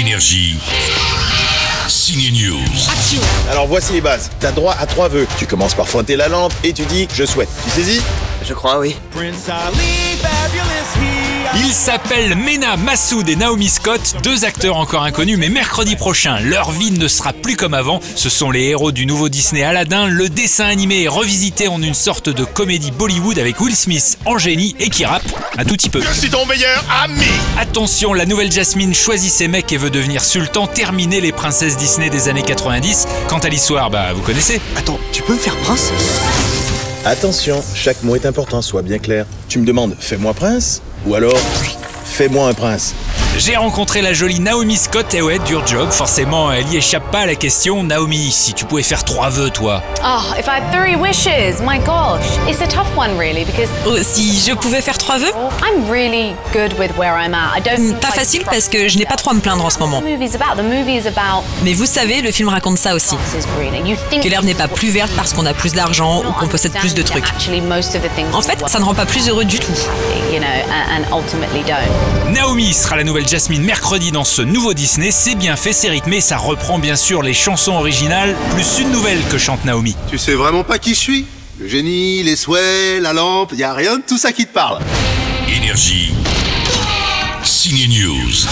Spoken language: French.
Énergie. Signe News. Alors voici les bases. T'as droit à trois vœux. Tu commences par frotter la lampe et tu dis je souhaite. Tu saisis Je crois, oui. Ils s'appellent Mena Massoud et Naomi Scott, deux acteurs encore inconnus, mais mercredi prochain, leur vie ne sera plus comme avant. Ce sont les héros du nouveau Disney Aladdin. Le dessin animé est revisité en une sorte de comédie Bollywood avec Will Smith en génie et qui rappe un tout petit peu. Je suis ton meilleur ami Attention, la nouvelle Jasmine choisit ses mecs et veut devenir sultan, terminer les princesses Disney des années 90. Quant à l'histoire, bah vous connaissez. Attends, tu peux me faire prince? Attention, chaque mot est important, sois bien clair. Tu me demandes fais-moi prince? Ou alors fais-moi un prince. J'ai rencontré la jolie Naomi Scott et ouais, dur job, forcément, elle y échappe pas à la question. Naomi, si tu pouvais faire trois vœux, toi. Oh, if I had three wishes, my gosh. It's a tough one, really, because Oh, si je pouvais faire trois vœux? I'm really good with where I'm at. I don't. Pas facile parce que je n'ai pas trop à me plaindre en ce moment. The movie's about. The movie is about. Mais vous savez, le film raconte ça aussi. Que l'herbe n'est pas plus verte parce qu'on a plus d'argent ou qu'on possède plus de trucs. En fait, ça ne rend pas plus heureux du tout. Naomi sera la nouvelle Jasmine mercredi dans ce nouveau Disney. C'est bien fait, c'est rythmé, ça reprend bien sûr les chansons originales, plus une nouvelle que chante Naomi. Tu sais vraiment pas qui je suis? Le génie, les souhaits, la lampe, y a rien de tout ça qui te parle. Énergie. Signe News.